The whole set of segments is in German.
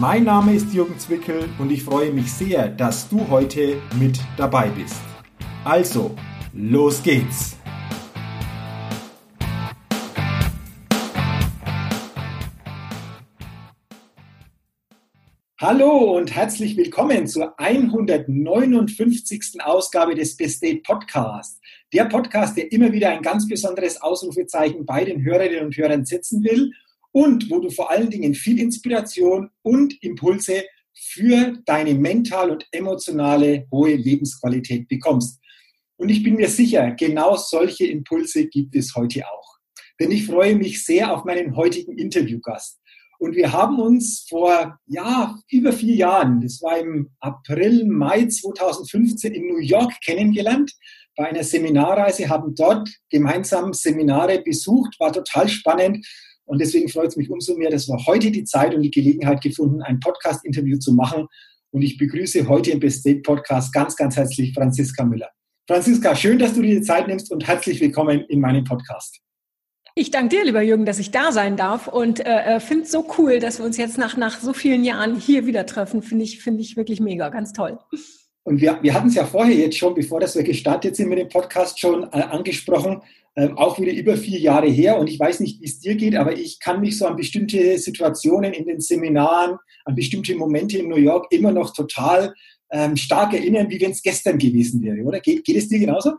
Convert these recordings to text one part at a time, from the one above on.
Mein Name ist Jürgen Zwickel und ich freue mich sehr, dass du heute mit dabei bist. Also, los geht's! Hallo und herzlich willkommen zur 159. Ausgabe des Best Date Podcast. Der Podcast, der immer wieder ein ganz besonderes Ausrufezeichen bei den Hörerinnen und Hörern setzen will und wo du vor allen Dingen viel Inspiration und Impulse für deine mental und emotionale hohe Lebensqualität bekommst. Und ich bin mir sicher, genau solche Impulse gibt es heute auch. Denn ich freue mich sehr auf meinen heutigen Interviewgast. Und wir haben uns vor, ja, über vier Jahren, das war im April, Mai 2015 in New York kennengelernt, bei einer Seminarreise, haben dort gemeinsam Seminare besucht, war total spannend und deswegen freut es mich umso mehr, dass wir heute die Zeit und die Gelegenheit gefunden, ein Podcast-Interview zu machen. Und ich begrüße heute im Best State Podcast ganz, ganz herzlich Franziska Müller. Franziska, schön, dass du dir die Zeit nimmst und herzlich willkommen in meinem Podcast. Ich danke dir, lieber Jürgen, dass ich da sein darf und äh, äh finde es so cool, dass wir uns jetzt nach, nach so vielen Jahren hier wieder treffen. Finde ich, finde ich wirklich mega, ganz toll. Und wir, wir hatten es ja vorher jetzt schon, bevor das wir gestartet sind mit dem Podcast, schon äh, angesprochen ähm, auch wieder über vier Jahre her. Und ich weiß nicht, wie es dir geht, aber ich kann mich so an bestimmte Situationen in den Seminaren, an bestimmte Momente in New York immer noch total ähm, stark erinnern, wie wenn es gestern gewesen wäre, oder? Geht, geht es dir genauso?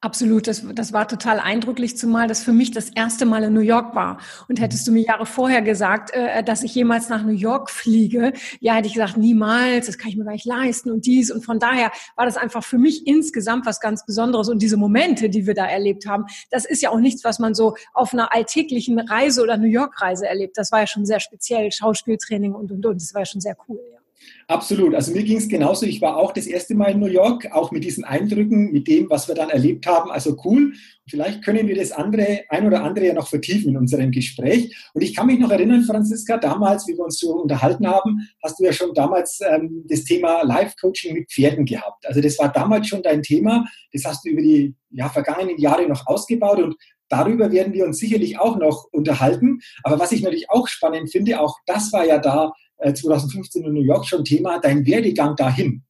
Absolut, das, das war total eindrücklich, zumal das für mich das erste Mal in New York war. Und hättest du mir Jahre vorher gesagt, äh, dass ich jemals nach New York fliege, ja, hätte ich gesagt, niemals, das kann ich mir gar nicht leisten und dies. Und von daher war das einfach für mich insgesamt was ganz Besonderes. Und diese Momente, die wir da erlebt haben, das ist ja auch nichts, was man so auf einer alltäglichen Reise oder New York-Reise erlebt. Das war ja schon sehr speziell, Schauspieltraining und, und, und. Das war ja schon sehr cool, ja. Absolut. Also mir ging es genauso. Ich war auch das erste Mal in New York, auch mit diesen Eindrücken, mit dem, was wir dann erlebt haben. Also cool. Vielleicht können wir das andere, ein oder andere ja noch vertiefen in unserem Gespräch. Und ich kann mich noch erinnern, Franziska, damals, wie wir uns so unterhalten haben, hast du ja schon damals ähm, das Thema Live-Coaching mit Pferden gehabt. Also das war damals schon dein Thema. Das hast du über die ja, vergangenen Jahre noch ausgebaut und Darüber werden wir uns sicherlich auch noch unterhalten. Aber was ich natürlich auch spannend finde, auch das war ja da 2015 äh, in New York schon Thema, dein Werdegang dahin.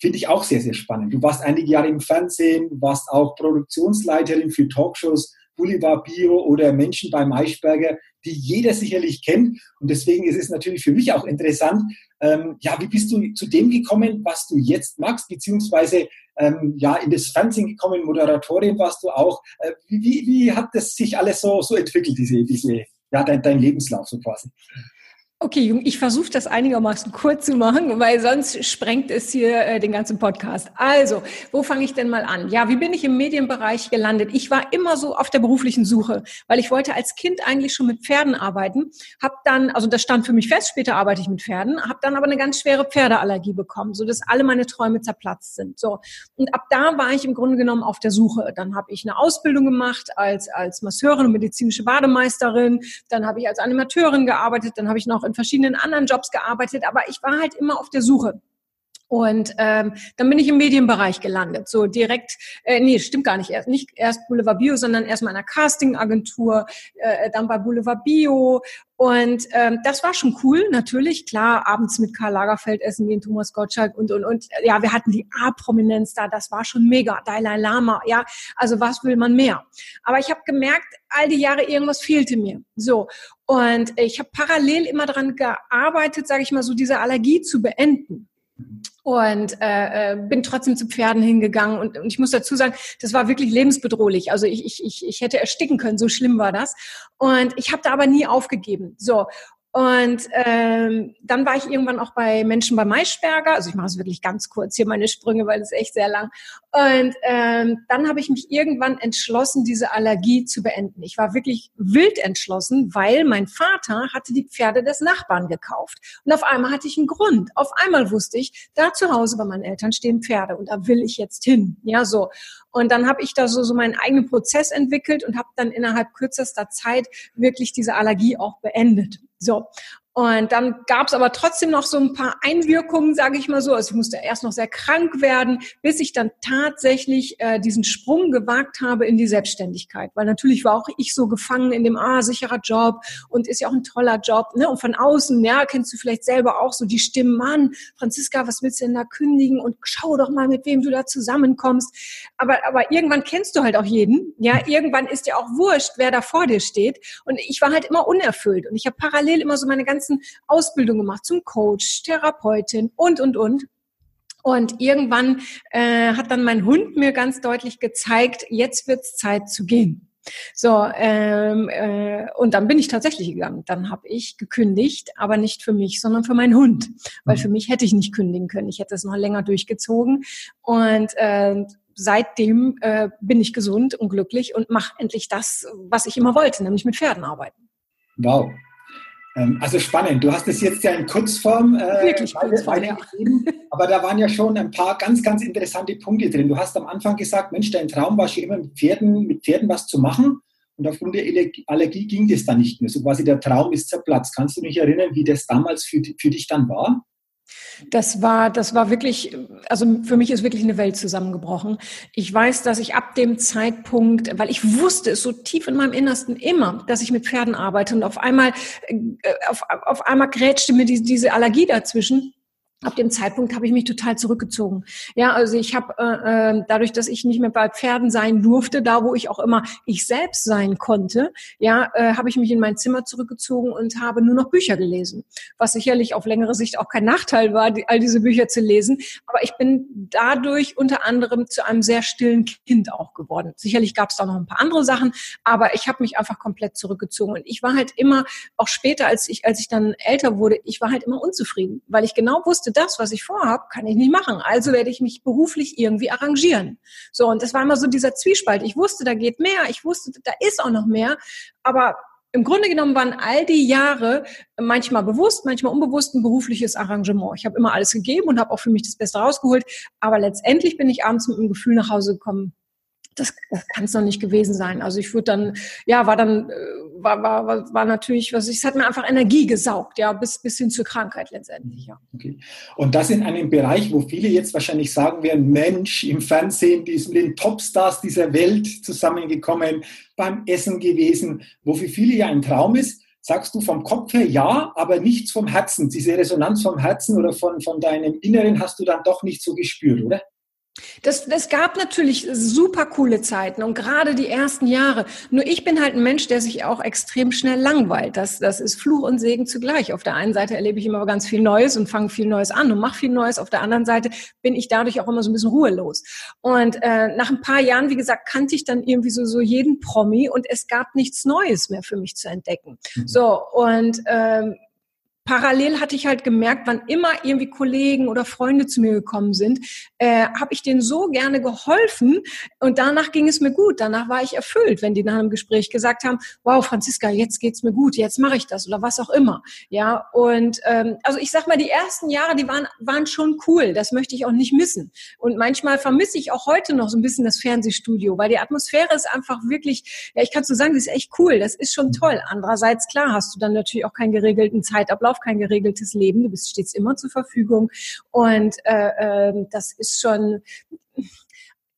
Finde ich auch sehr, sehr spannend. Du warst einige Jahre im Fernsehen, warst auch Produktionsleiterin für Talkshows, Boulevard Bio oder Menschen bei Maischberger, die jeder sicherlich kennt. Und deswegen ist es natürlich für mich auch interessant, ähm, ja, wie bist du zu dem gekommen, was du jetzt magst, beziehungsweise ähm, ja, in das Fernsehen gekommen, Moderatorin warst du auch. Äh, wie, wie hat das sich alles so, so entwickelt, diese, diese, ja, dein, dein Lebenslauf so quasi? Okay, Jung, ich versuche das einigermaßen kurz zu machen, weil sonst sprengt es hier äh, den ganzen Podcast. Also, wo fange ich denn mal an? Ja, wie bin ich im Medienbereich gelandet? Ich war immer so auf der beruflichen Suche, weil ich wollte als Kind eigentlich schon mit Pferden arbeiten. Hab dann, also das stand für mich fest, später arbeite ich mit Pferden, habe dann aber eine ganz schwere Pferdeallergie bekommen, so dass alle meine Träume zerplatzt sind. So und ab da war ich im Grunde genommen auf der Suche. Dann habe ich eine Ausbildung gemacht als als Masseurin und medizinische Bademeisterin. Dann habe ich als Animateurin gearbeitet. Dann habe ich noch in verschiedenen anderen Jobs gearbeitet, aber ich war halt immer auf der Suche. Und ähm, dann bin ich im Medienbereich gelandet. So direkt, äh, nee, stimmt gar nicht. Erst, nicht erst Boulevard Bio, sondern erst mal in einer Castingagentur, äh, dann bei Boulevard Bio. Und ähm, das war schon cool, natürlich. Klar, abends mit Karl Lagerfeld essen gehen, Thomas Gottschalk und, und, und. Ja, wir hatten die A-Prominenz da. Das war schon mega. Dalai Lama. Ja, also was will man mehr? Aber ich habe gemerkt, all die Jahre irgendwas fehlte mir. So. Und ich habe parallel immer daran gearbeitet, sage ich mal, so diese Allergie zu beenden und äh, äh, bin trotzdem zu Pferden hingegangen und, und ich muss dazu sagen, das war wirklich lebensbedrohlich. Also ich, ich, ich, ich hätte ersticken können, so schlimm war das. Und ich habe da aber nie aufgegeben. So und ähm, dann war ich irgendwann auch bei Menschen bei Maischberger. Also ich mache es wirklich ganz kurz hier meine Sprünge, weil es echt sehr lang. Und ähm, dann habe ich mich irgendwann entschlossen, diese Allergie zu beenden. Ich war wirklich wild entschlossen, weil mein Vater hatte die Pferde des Nachbarn gekauft. Und auf einmal hatte ich einen Grund. Auf einmal wusste ich, da zu Hause bei meinen Eltern stehen Pferde und da will ich jetzt hin. Ja, so. Und dann habe ich da so, so meinen eigenen Prozess entwickelt und habe dann innerhalb kürzester Zeit wirklich diese Allergie auch beendet. So. Und dann gab es aber trotzdem noch so ein paar Einwirkungen, sage ich mal so. Also ich musste erst noch sehr krank werden, bis ich dann tatsächlich äh, diesen Sprung gewagt habe in die Selbstständigkeit. Weil natürlich war auch ich so gefangen in dem, ah, sicherer Job und ist ja auch ein toller Job. Ne? Und von außen, ja, kennst du vielleicht selber auch so die Stimmen, Mann, Franziska, was willst du denn da kündigen? Und schau doch mal, mit wem du da zusammenkommst. Aber, aber irgendwann kennst du halt auch jeden. Ja, irgendwann ist dir auch wurscht, wer da vor dir steht. Und ich war halt immer unerfüllt. Und ich habe parallel immer so meine ganze ganzen Ausbildungen gemacht zum Coach, Therapeutin und, und, und. Und irgendwann äh, hat dann mein Hund mir ganz deutlich gezeigt, jetzt wird's Zeit zu gehen. So, ähm, äh, und dann bin ich tatsächlich gegangen. Dann habe ich gekündigt, aber nicht für mich, sondern für meinen Hund. Weil mhm. für mich hätte ich nicht kündigen können. Ich hätte es noch länger durchgezogen. Und äh, seitdem äh, bin ich gesund und glücklich und mache endlich das, was ich immer wollte, nämlich mit Pferden arbeiten. Wow, also spannend. Du hast es jetzt ja in Kurzform äh, Wirklich Kurzform, ja. aber da waren ja schon ein paar ganz, ganz interessante Punkte drin. Du hast am Anfang gesagt, Mensch, dein Traum war schon immer mit Pferden, mit Pferden was zu machen. Und aufgrund der Allergie ging das dann nicht mehr. So quasi der Traum ist zerplatzt. Kannst du mich erinnern, wie das damals für, für dich dann war? Das war, das war wirklich, also für mich ist wirklich eine Welt zusammengebrochen. Ich weiß, dass ich ab dem Zeitpunkt, weil ich wusste es so tief in meinem Innersten immer, dass ich mit Pferden arbeite und auf einmal, äh, auf, auf einmal grätschte mir die, diese Allergie dazwischen ab dem Zeitpunkt habe ich mich total zurückgezogen. Ja, also ich habe äh, äh, dadurch, dass ich nicht mehr bei Pferden sein durfte, da wo ich auch immer ich selbst sein konnte, ja, äh, habe ich mich in mein Zimmer zurückgezogen und habe nur noch Bücher gelesen, was sicherlich auf längere Sicht auch kein Nachteil war, die, all diese Bücher zu lesen. Aber ich bin dadurch unter anderem zu einem sehr stillen Kind auch geworden. Sicherlich gab es da noch ein paar andere Sachen, aber ich habe mich einfach komplett zurückgezogen und ich war halt immer auch später, als ich als ich dann älter wurde, ich war halt immer unzufrieden, weil ich genau wusste wusste, das, was ich vorhabe, kann ich nicht machen. Also werde ich mich beruflich irgendwie arrangieren. So, und das war immer so dieser Zwiespalt. Ich wusste, da geht mehr. Ich wusste, da ist auch noch mehr. Aber im Grunde genommen waren all die Jahre manchmal bewusst, manchmal unbewusst ein berufliches Arrangement. Ich habe immer alles gegeben und habe auch für mich das Beste rausgeholt. Aber letztendlich bin ich abends mit dem Gefühl nach Hause gekommen, das, das kann es noch nicht gewesen sein. Also ich würde dann, ja, war dann, äh, war, war, war, war natürlich, was ich, es hat mir einfach Energie gesaugt, ja, bis, bis hin zur Krankheit letztendlich, ja. Okay. Und das in einem Bereich, wo viele jetzt wahrscheinlich sagen werden, Mensch, im Fernsehen, die ist mit den Topstars dieser Welt zusammengekommen, beim Essen gewesen, wo für viele ja ein Traum ist, sagst du vom Kopf her ja, aber nichts vom Herzen. Diese Resonanz vom Herzen oder von, von deinem Inneren hast du dann doch nicht so gespürt, oder? Das, das gab natürlich super coole Zeiten und gerade die ersten Jahre. Nur ich bin halt ein Mensch, der sich auch extrem schnell langweilt. Das, das ist Fluch und Segen zugleich. Auf der einen Seite erlebe ich immer ganz viel Neues und fange viel Neues an und mache viel Neues. Auf der anderen Seite bin ich dadurch auch immer so ein bisschen ruhelos. Und äh, nach ein paar Jahren, wie gesagt, kannte ich dann irgendwie so, so jeden Promi und es gab nichts Neues mehr für mich zu entdecken. Mhm. So, und ähm, parallel hatte ich halt gemerkt, wann immer irgendwie Kollegen oder Freunde zu mir gekommen sind, äh, habe ich denen so gerne geholfen und danach ging es mir gut. Danach war ich erfüllt, wenn die nach einem Gespräch gesagt haben, wow, Franziska, jetzt geht's mir gut, jetzt mache ich das oder was auch immer. Ja, und ähm, also ich sag mal, die ersten Jahre, die waren, waren schon cool. Das möchte ich auch nicht missen. Und manchmal vermisse ich auch heute noch so ein bisschen das Fernsehstudio, weil die Atmosphäre ist einfach wirklich, ja, ich kann so sagen, die ist echt cool. Das ist schon toll. Andererseits, klar, hast du dann natürlich auch keinen geregelten Zeitablauf kein geregeltes Leben, du bist stets immer zur Verfügung und äh, äh, das ist schon,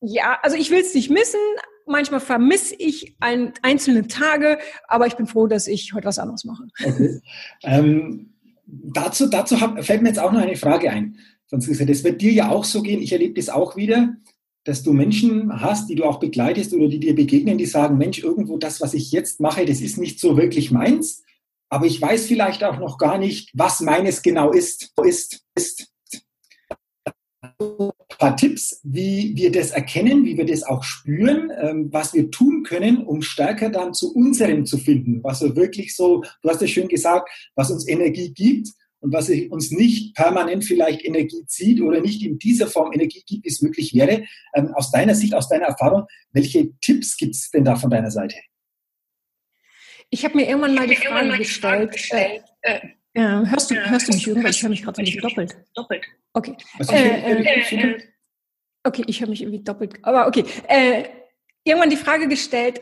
ja, also ich will es nicht missen, manchmal vermisse ich ein, einzelne Tage, aber ich bin froh, dass ich heute was anderes mache. Okay. Ähm, dazu dazu hab, fällt mir jetzt auch noch eine Frage ein. Sonst gesagt, das wird dir ja auch so gehen. Ich erlebe das auch wieder, dass du Menschen hast, die du auch begleitest oder die dir begegnen, die sagen, Mensch, irgendwo das, was ich jetzt mache, das ist nicht so wirklich meins aber ich weiß vielleicht auch noch gar nicht, was meines genau ist. ist, ist. Ein paar Tipps, wie wir das erkennen, wie wir das auch spüren, ähm, was wir tun können, um stärker dann zu unserem zu finden, was so wirklich so, du hast ja schön gesagt, was uns Energie gibt und was uns nicht permanent vielleicht Energie zieht oder nicht in dieser Form Energie gibt, wie es möglich wäre. Ähm, aus deiner Sicht, aus deiner Erfahrung, welche Tipps gibt es denn da von deiner Seite? Ich habe mir irgendwann mal die Frage, mal gestellt, gestellt äh, äh, hörst, du, hörst du mich irgendwann? Ich höre mich gerade nicht doppelt. Doppelt. Okay. Also, äh, äh, okay, ich höre mich irgendwie doppelt. Aber okay. Äh, irgendwann die Frage gestellt,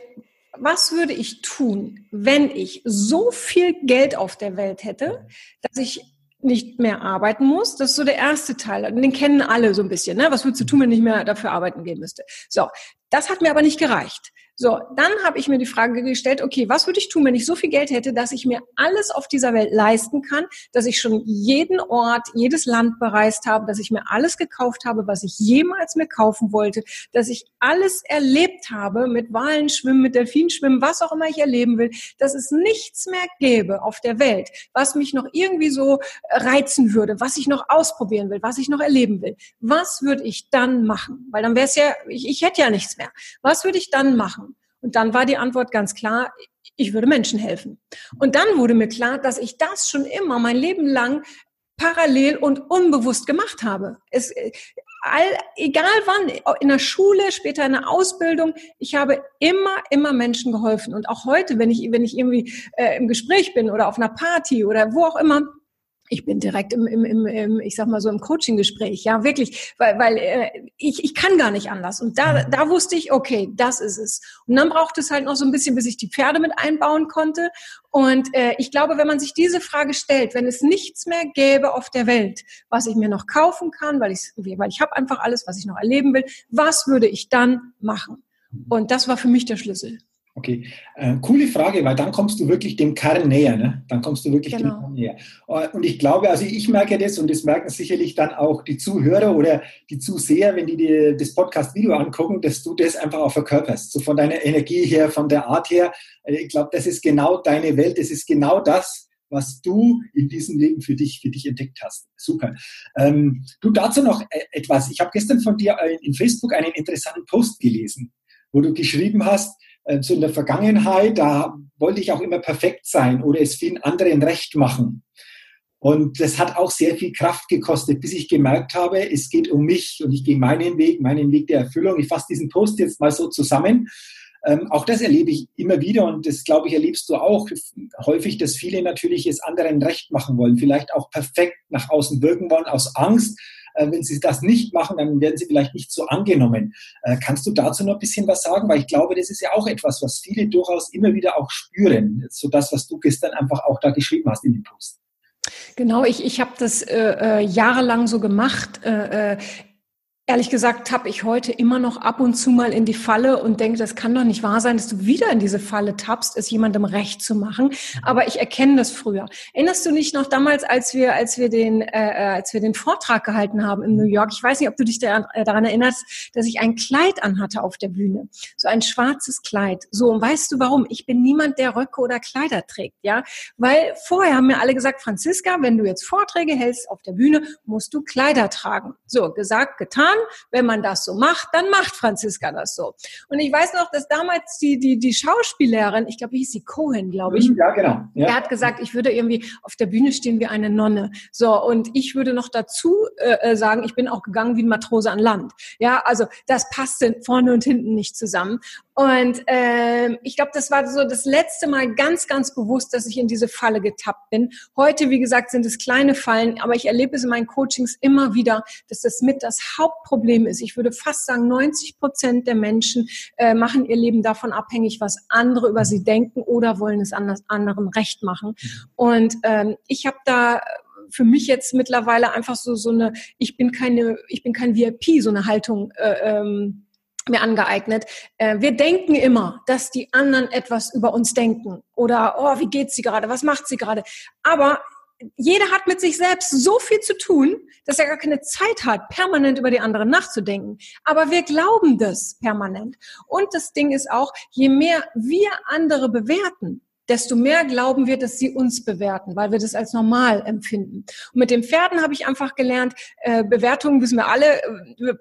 was würde ich tun, wenn ich so viel Geld auf der Welt hätte, dass ich nicht mehr arbeiten muss. Das ist so der erste Teil. Den kennen alle so ein bisschen. Ne? Was würdest du tun, wenn ich nicht mehr dafür arbeiten gehen müsste? So, das hat mir aber nicht gereicht. So, dann habe ich mir die Frage gestellt, okay, was würde ich tun, wenn ich so viel Geld hätte, dass ich mir alles auf dieser Welt leisten kann, dass ich schon jeden Ort, jedes Land bereist habe, dass ich mir alles gekauft habe, was ich jemals mir kaufen wollte, dass ich alles erlebt habe mit Walen schwimmen, mit Delfinen schwimmen, was auch immer ich erleben will, dass es nichts mehr gäbe auf der Welt, was mich noch irgendwie so reizen würde, was ich noch ausprobieren will, was ich noch erleben will. Was würde ich dann machen? Weil dann wäre es ja, ich, ich hätte ja nichts mehr. Was würde ich dann machen? Und dann war die Antwort ganz klar, ich würde Menschen helfen. Und dann wurde mir klar, dass ich das schon immer mein Leben lang parallel und unbewusst gemacht habe. Es, all, egal wann, in der Schule, später in der Ausbildung, ich habe immer, immer Menschen geholfen. Und auch heute, wenn ich, wenn ich irgendwie äh, im Gespräch bin oder auf einer Party oder wo auch immer, ich bin direkt im, im, im, im ich sag mal so im Coaching-Gespräch, ja wirklich, weil, weil äh, ich, ich kann gar nicht anders. Und da, da wusste ich, okay, das ist es. Und dann braucht es halt noch so ein bisschen, bis ich die Pferde mit einbauen konnte. Und äh, ich glaube, wenn man sich diese Frage stellt, wenn es nichts mehr gäbe auf der Welt, was ich mir noch kaufen kann, weil ich, weil ich habe einfach alles, was ich noch erleben will, was würde ich dann machen? Und das war für mich der Schlüssel. Okay, äh, coole Frage, weil dann kommst du wirklich dem Kern näher. Ne? Dann kommst du wirklich genau. dem Kern näher. Äh, und ich glaube, also ich merke das und das merken sicherlich dann auch die Zuhörer oder die Zuseher, wenn die dir das Podcast-Video angucken, dass du das einfach auch verkörperst. So von deiner Energie her, von der Art her. Äh, ich glaube, das ist genau deine Welt. Das ist genau das, was du in diesem Leben für dich, für dich entdeckt hast. Super. Ähm, du dazu noch äh, etwas. Ich habe gestern von dir in Facebook einen interessanten Post gelesen, wo du geschrieben hast, so in der Vergangenheit, da wollte ich auch immer perfekt sein oder es vielen anderen recht machen. Und das hat auch sehr viel Kraft gekostet, bis ich gemerkt habe, es geht um mich und ich gehe meinen Weg, meinen Weg der Erfüllung. Ich fasse diesen Post jetzt mal so zusammen. Ähm, auch das erlebe ich immer wieder und das, glaube ich, erlebst du auch häufig, dass viele natürlich es anderen recht machen wollen, vielleicht auch perfekt nach außen wirken wollen aus Angst, äh, wenn sie das nicht machen, dann werden sie vielleicht nicht so angenommen. Äh, kannst du dazu noch ein bisschen was sagen? Weil ich glaube, das ist ja auch etwas, was viele durchaus immer wieder auch spüren. So das, was du gestern einfach auch da geschrieben hast in dem Post. Genau, ich, ich habe das äh, äh, jahrelang so gemacht. Äh, Ehrlich gesagt habe ich heute immer noch ab und zu mal in die Falle und denke, das kann doch nicht wahr sein, dass du wieder in diese Falle tappst, es jemandem recht zu machen. Aber ich erkenne das früher. Erinnerst du dich noch damals, als wir, als wir den, äh, äh als wir den Vortrag gehalten haben in New York? Ich weiß nicht, ob du dich daran, äh, daran erinnerst, dass ich ein Kleid anhatte auf der Bühne, so ein schwarzes Kleid. So und weißt du warum? Ich bin niemand, der Röcke oder Kleider trägt, ja, weil vorher haben mir alle gesagt, Franziska, wenn du jetzt Vorträge hältst auf der Bühne, musst du Kleider tragen. So gesagt, getan wenn man das so macht, dann macht Franziska das so. Und ich weiß noch, dass damals die, die, die Schauspielerin, ich glaube, hieß sie Cohen, glaube ich. Ja, genau. Ja. Er hat gesagt, ich würde irgendwie auf der Bühne stehen wie eine Nonne. So, und ich würde noch dazu äh, äh sagen, ich bin auch gegangen wie ein Matrose an Land. Ja, also das passte vorne und hinten nicht zusammen. Und ähm, ich glaube, das war so das letzte Mal ganz, ganz bewusst, dass ich in diese Falle getappt bin. Heute, wie gesagt, sind es kleine Fallen, aber ich erlebe es in meinen Coachings immer wieder, dass das mit das Hauptproblem ist. Ich würde fast sagen, 90 Prozent der Menschen äh, machen ihr Leben davon abhängig, was andere über sie denken oder wollen es anders, anderen recht machen. Und ähm, ich habe da für mich jetzt mittlerweile einfach so so eine, ich bin keine, ich bin kein VIP, so eine Haltung. Äh, ähm, mir angeeignet. Äh, wir denken immer, dass die anderen etwas über uns denken oder oh, wie geht sie gerade, was macht sie gerade? Aber jeder hat mit sich selbst so viel zu tun, dass er gar keine Zeit hat, permanent über die anderen nachzudenken. Aber wir glauben das permanent. Und das Ding ist auch, je mehr wir andere bewerten, desto mehr glauben wir, dass sie uns bewerten, weil wir das als normal empfinden. Und mit den Pferden habe ich einfach gelernt, äh, Bewertungen wissen wir alle, äh,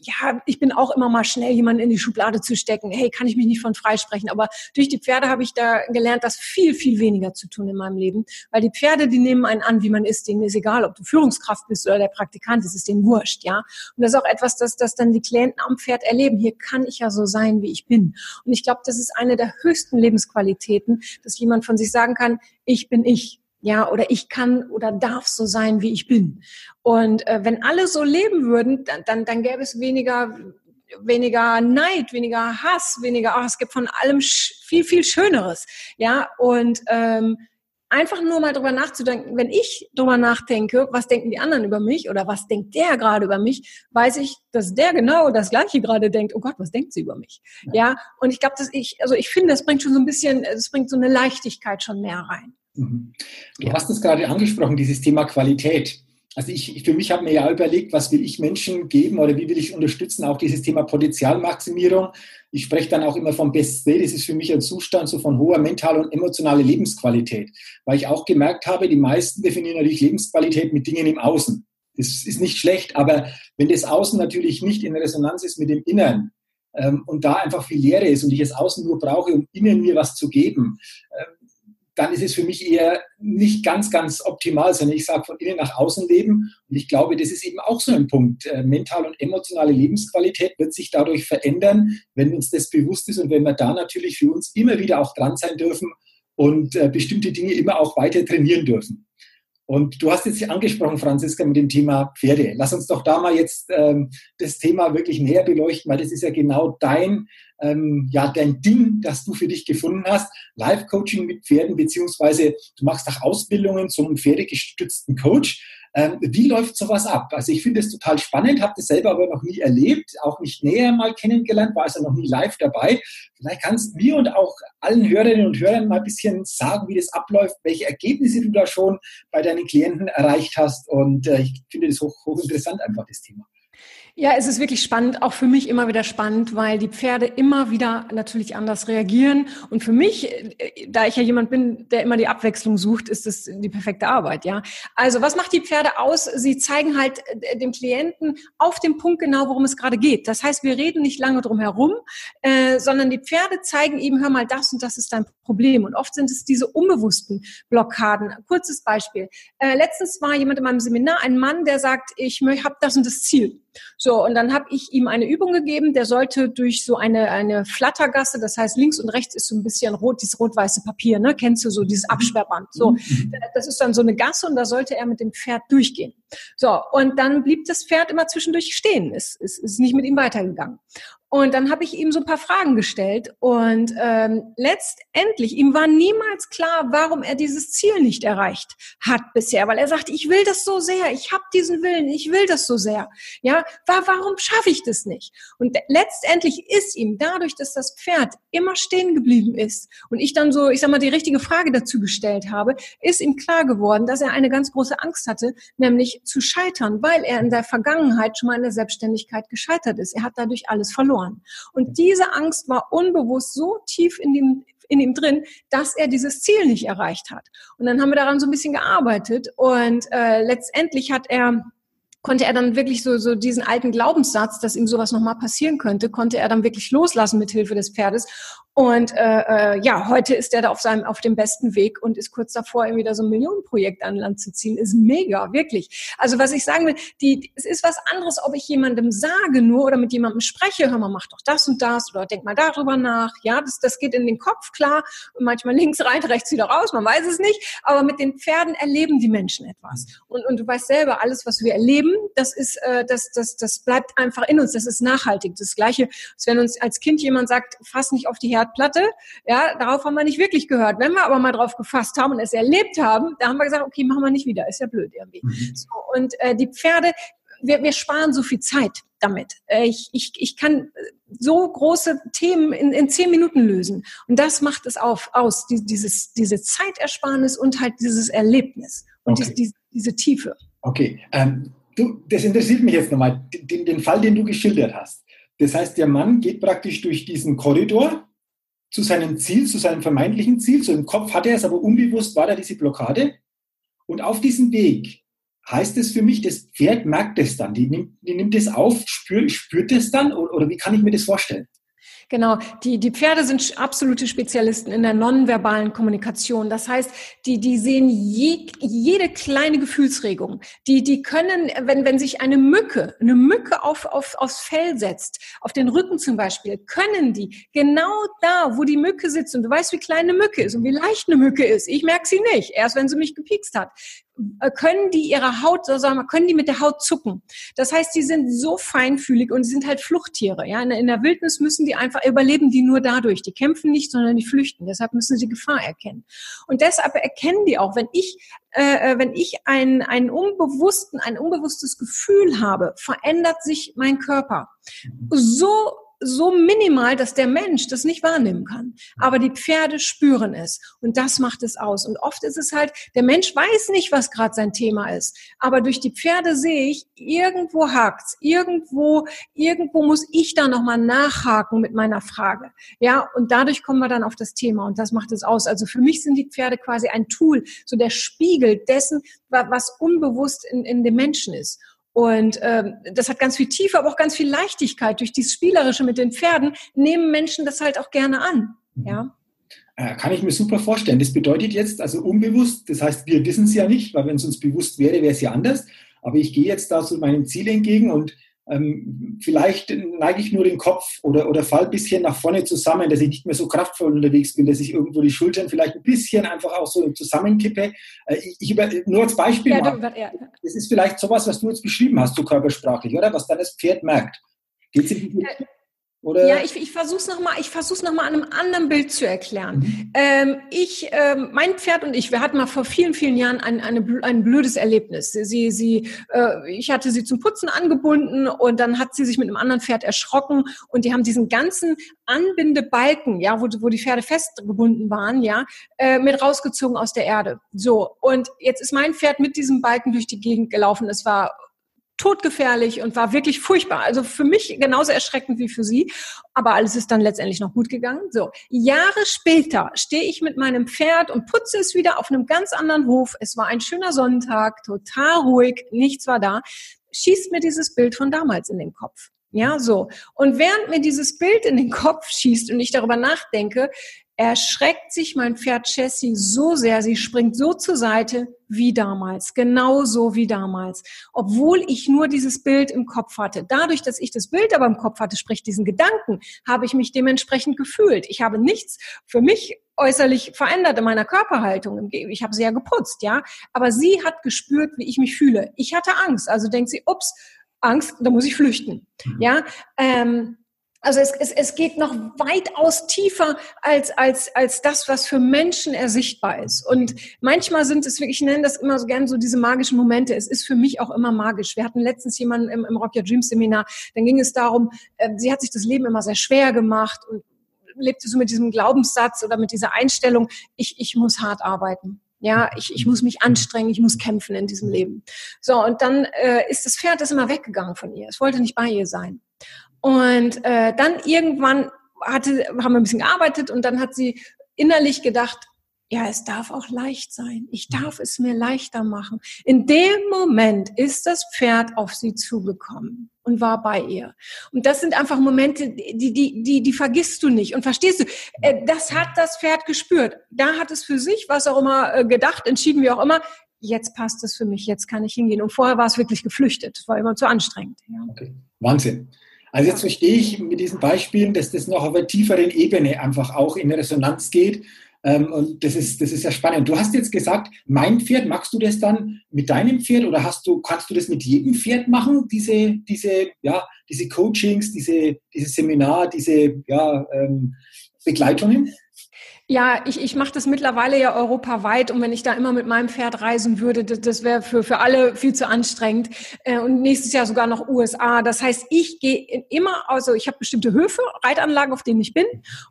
ja, ich bin auch immer mal schnell, jemanden in die Schublade zu stecken. Hey, kann ich mich nicht von freisprechen? Aber durch die Pferde habe ich da gelernt, das viel, viel weniger zu tun in meinem Leben. Weil die Pferde, die nehmen einen an, wie man ist. Denen ist egal, ob du Führungskraft bist oder der Praktikant. Das ist denen wurscht, ja. Und das ist auch etwas, das, das dann die Klienten am Pferd erleben. Hier kann ich ja so sein, wie ich bin. Und ich glaube, das ist eine der höchsten Lebensqualitäten, dass jemand von sich sagen kann, ich bin ich ja, oder ich kann oder darf so sein, wie ich bin. Und äh, wenn alle so leben würden, dann, dann, dann gäbe es weniger, weniger Neid, weniger Hass, weniger, ach, es gibt von allem viel, viel Schöneres. Ja, und ähm, einfach nur mal drüber nachzudenken, wenn ich drüber nachdenke, was denken die anderen über mich oder was denkt der gerade über mich, weiß ich, dass der genau das Gleiche gerade denkt. Oh Gott, was denkt sie über mich? Ja, ja? und ich glaube, dass ich, also ich finde, das bringt schon so ein bisschen, es bringt so eine Leichtigkeit schon mehr rein. Mhm. Du ja. hast es gerade angesprochen, dieses Thema Qualität. Also ich, für mich habe mir ja überlegt, was will ich Menschen geben oder wie will ich unterstützen, auch dieses Thema Potenzialmaximierung. Ich spreche dann auch immer vom Best State. Das ist für mich ein Zustand so von hoher mentaler und emotionaler Lebensqualität. Weil ich auch gemerkt habe, die meisten definieren natürlich Lebensqualität mit Dingen im Außen. Das ist nicht schlecht, aber wenn das Außen natürlich nicht in Resonanz ist mit dem Inneren, ähm, und da einfach viel Leere ist und ich es außen nur brauche, um innen mir was zu geben, ähm, dann ist es für mich eher nicht ganz, ganz optimal, sondern ich sage von innen nach außen leben. Und ich glaube, das ist eben auch so ein Punkt. Äh, mentale und emotionale Lebensqualität wird sich dadurch verändern, wenn uns das bewusst ist und wenn wir da natürlich für uns immer wieder auch dran sein dürfen und äh, bestimmte Dinge immer auch weiter trainieren dürfen. Und du hast jetzt angesprochen, Franziska, mit dem Thema Pferde. Lass uns doch da mal jetzt ähm, das Thema wirklich näher beleuchten, weil das ist ja genau dein, ähm, ja, dein Ding, das du für dich gefunden hast. Live-Coaching mit Pferden, beziehungsweise du machst auch Ausbildungen zum pferdegestützten Coach. Ähm, wie läuft sowas ab? Also ich finde es total spannend, habe das selber aber noch nie erlebt, auch nicht näher mal kennengelernt, war also noch nie live dabei. Vielleicht kannst du mir und auch allen Hörerinnen und Hörern mal ein bisschen sagen, wie das abläuft, welche Ergebnisse du da schon bei deinen Klienten erreicht hast. Und äh, ich finde das hoch, hochinteressant einfach, das Thema. Ja, es ist wirklich spannend, auch für mich immer wieder spannend, weil die Pferde immer wieder natürlich anders reagieren. Und für mich, äh, da ich ja jemand bin, der immer die Abwechslung sucht, ist es die perfekte Arbeit, ja. Also, was macht die Pferde aus? Sie zeigen halt äh, dem Klienten auf dem Punkt genau, worum es gerade geht. Das heißt, wir reden nicht lange drum herum, äh, sondern die Pferde zeigen ihm, hör mal, das und das ist dein Problem. Und oft sind es diese unbewussten Blockaden. Kurzes Beispiel. Letztens war jemand in meinem Seminar, ein Mann, der sagt, ich habe das und das Ziel. So, und dann habe ich ihm eine Übung gegeben, der sollte durch so eine, eine Flattergasse, das heißt links und rechts ist so ein bisschen rot, dieses rot-weiße Papier, ne? Kennst du so, dieses. Absperrband. So, mhm. das ist dann so eine Gasse und da sollte er mit dem Pferd durchgehen. So, und dann blieb das Pferd immer zwischendurch stehen, ist, ist, ist nicht mit ihm weitergegangen. Und dann habe ich ihm so ein paar Fragen gestellt und ähm, letztendlich, ihm war niemals klar, warum er dieses Ziel nicht erreicht hat bisher, weil er sagt, ich will das so sehr, ich habe diesen Willen, ich will das so sehr. Ja, war, warum schaffe ich das nicht? Und letztendlich ist ihm dadurch, dass das Pferd immer stehen geblieben ist und ich dann so, ich sag mal, die richtige Frage dazu gestellt habe, ist ihm klar geworden, dass er eine ganz große Angst hatte, nämlich zu scheitern, weil er in der Vergangenheit schon mal in der Selbstständigkeit gescheitert ist. Er hat dadurch alles verloren verloren. Und diese Angst war unbewusst so tief in dem in ihm drin, dass er dieses Ziel nicht erreicht hat. Und dann haben wir daran so ein bisschen gearbeitet und äh, letztendlich hat er konnte er dann wirklich so, so diesen alten Glaubenssatz, dass ihm sowas nochmal passieren könnte, konnte er dann wirklich loslassen mit Hilfe des Pferdes und äh, äh, ja, heute ist er da auf seinem auf dem besten Weg und ist kurz davor, ihm wieder so ein Millionenprojekt an Land zu ziehen. Ist mega, wirklich. Also was ich sagen will, die, es ist was anderes, ob ich jemandem sage nur oder mit jemandem spreche, hör mal, mach doch das und das oder denk mal darüber nach. Ja, das, das geht in den Kopf klar. Und manchmal links rein, rechts wieder raus, man weiß es nicht. Aber mit den Pferden erleben die Menschen etwas. Und, und du weißt selber, alles, was wir erleben, das ist, äh, das, das, das bleibt einfach in uns. Das ist nachhaltig. Das Gleiche, als wenn uns als Kind jemand sagt, fass nicht auf die Herd Herdplatte. Ja, darauf haben wir nicht wirklich gehört. Wenn wir aber mal drauf gefasst haben und es erlebt haben, da haben wir gesagt, okay, machen wir nicht wieder. Ist ja blöd irgendwie. Mhm. So, und äh, die Pferde, wir, wir sparen so viel Zeit damit. Äh, ich, ich, ich kann so große Themen in, in zehn Minuten lösen. Und das macht es auf, aus, die, dieses, diese Zeitersparnis und halt dieses Erlebnis und okay. die, die, diese Tiefe. Okay, ähm, du, das interessiert mich jetzt nochmal, den, den Fall, den du geschildert hast. Das heißt, der Mann geht praktisch durch diesen Korridor zu seinem Ziel, zu seinem vermeintlichen Ziel. So im Kopf hatte er es, aber unbewusst war da diese Blockade. Und auf diesem Weg heißt es für mich, das Pferd merkt es dann, die nimmt, die nimmt es auf, spürt, spürt es dann oder, oder wie kann ich mir das vorstellen? Genau, die, die Pferde sind absolute Spezialisten in der nonverbalen Kommunikation. Das heißt, die, die sehen je, jede kleine Gefühlsregung. Die, die können, wenn, wenn sich eine Mücke, eine Mücke auf, auf, aufs Fell setzt, auf den Rücken zum Beispiel, können die genau da, wo die Mücke sitzt, und du weißt, wie klein eine Mücke ist und wie leicht eine Mücke ist. Ich merke sie nicht, erst wenn sie mich gepiekst hat können die ihre Haut, so sagen wir, können die mit der Haut zucken. Das heißt, die sind so feinfühlig und sie sind halt Fluchttiere. Ja, in der Wildnis müssen die einfach überleben, die nur dadurch. Die kämpfen nicht, sondern die flüchten. Deshalb müssen sie Gefahr erkennen. Und deshalb erkennen die auch, wenn ich äh, äh wenn ich ein, einen unbewussten, ein unbewusstes Gefühl habe, verändert sich mein Körper. So so minimal, dass der Mensch das nicht wahrnehmen kann. Aber die Pferde spüren es und das macht es aus. Und oft ist es halt, der Mensch weiß nicht, was gerade sein Thema ist. Aber durch die Pferde sehe ich, irgendwo hakt's, irgendwo, irgendwo muss ich da nochmal nachhaken mit meiner Frage. Ja, und dadurch kommen wir dann auf das Thema und das macht es aus. Also für mich sind die Pferde quasi ein Tool, so der Spiegel dessen, was unbewusst in, in dem Menschen ist. Und ähm, das hat ganz viel Tiefe, aber auch ganz viel Leichtigkeit. Durch dieses Spielerische mit den Pferden nehmen Menschen das halt auch gerne an. Mhm. Ja. Äh, kann ich mir super vorstellen. Das bedeutet jetzt also unbewusst, das heißt, wir wissen es ja nicht, weil wenn es uns bewusst wäre, wäre es ja anders. Aber ich gehe jetzt da zu meinem Ziel entgegen und ähm, vielleicht neige ich nur den Kopf oder, oder fall ein bisschen nach vorne zusammen, dass ich nicht mehr so kraftvoll unterwegs bin, dass ich irgendwo die Schultern vielleicht ein bisschen einfach auch so zusammenkippe. Äh, ich, ich über, nur als Beispiel ja, mal, ja. das ist vielleicht sowas, was du jetzt beschrieben hast, so körpersprachlich, oder? Was dann das Pferd merkt. Geht es in oder? Ja, ich, ich versuche es nochmal noch an einem anderen Bild zu erklären. Mhm. Ähm, ich, ähm, mein Pferd und ich, wir hatten mal vor vielen, vielen Jahren ein, eine, ein blödes Erlebnis. Sie, sie, äh, ich hatte sie zum Putzen angebunden und dann hat sie sich mit einem anderen Pferd erschrocken und die haben diesen ganzen Anbindebalken, ja, wo, wo die Pferde festgebunden waren, ja, äh, mit rausgezogen aus der Erde. So, und jetzt ist mein Pferd mit diesem Balken durch die Gegend gelaufen. Es war todgefährlich und war wirklich furchtbar. Also für mich genauso erschreckend wie für sie. Aber alles ist dann letztendlich noch gut gegangen. So, Jahre später stehe ich mit meinem Pferd und putze es wieder auf einem ganz anderen Hof. Es war ein schöner Sonntag, total ruhig, nichts war da. Schießt mir dieses Bild von damals in den Kopf. Ja, so. Und während mir dieses Bild in den Kopf schießt und ich darüber nachdenke, erschreckt sich mein Pferd Jessie so sehr, sie springt so zur Seite wie damals, genauso wie damals, obwohl ich nur dieses Bild im Kopf hatte. Dadurch, dass ich das Bild aber im Kopf hatte, sprich diesen Gedanken, habe ich mich dementsprechend gefühlt. Ich habe nichts für mich äußerlich verändert in meiner Körperhaltung. Ich habe sehr geputzt, ja. Aber sie hat gespürt, wie ich mich fühle. Ich hatte Angst. Also denkt sie, ups, Angst, da muss ich flüchten. Mhm. Ja, ähm, also es, es, es geht noch weitaus tiefer als, als, als das, was für Menschen ersichtbar ist. Und manchmal sind es ich nenne das immer so gern so diese magischen Momente. Es ist für mich auch immer magisch. Wir hatten letztens jemanden im, im Rock Your Dreams Seminar, dann ging es darum, äh, sie hat sich das Leben immer sehr schwer gemacht und lebte so mit diesem Glaubenssatz oder mit dieser Einstellung, ich, ich muss hart arbeiten. Ja, ich, ich muss mich anstrengen, ich muss kämpfen in diesem Leben. So, und dann äh, ist das Pferd das immer weggegangen von ihr. Es wollte nicht bei ihr sein. Und äh, dann irgendwann hatte, haben wir ein bisschen gearbeitet und dann hat sie innerlich gedacht, ja, es darf auch leicht sein. Ich darf es mir leichter machen. In dem Moment ist das Pferd auf sie zugekommen und war bei ihr. Und das sind einfach Momente, die, die, die, die vergisst du nicht. Und verstehst du, äh, das hat das Pferd gespürt. Da hat es für sich, was auch immer, äh, gedacht, entschieden, wie auch immer, jetzt passt es für mich, jetzt kann ich hingehen. Und vorher war es wirklich geflüchtet. Es war immer zu anstrengend. Ja. Okay. Wahnsinn. Also jetzt verstehe ich mit diesen Beispielen, dass das noch auf einer tieferen Ebene einfach auch in Resonanz geht. Ähm, und das ist, das ist ja spannend. Du hast jetzt gesagt, mein Pferd, magst du das dann mit deinem Pferd oder hast du, kannst du das mit jedem Pferd machen, diese, diese, ja, diese Coachings, diese, dieses Seminar, diese ja, ähm, Begleitungen? Ja, ich, ich mache das mittlerweile ja europaweit und wenn ich da immer mit meinem Pferd reisen würde, das, das wäre für, für alle viel zu anstrengend. Äh, und nächstes Jahr sogar noch USA. Das heißt, ich gehe immer, also ich habe bestimmte Höfe, Reitanlagen, auf denen ich bin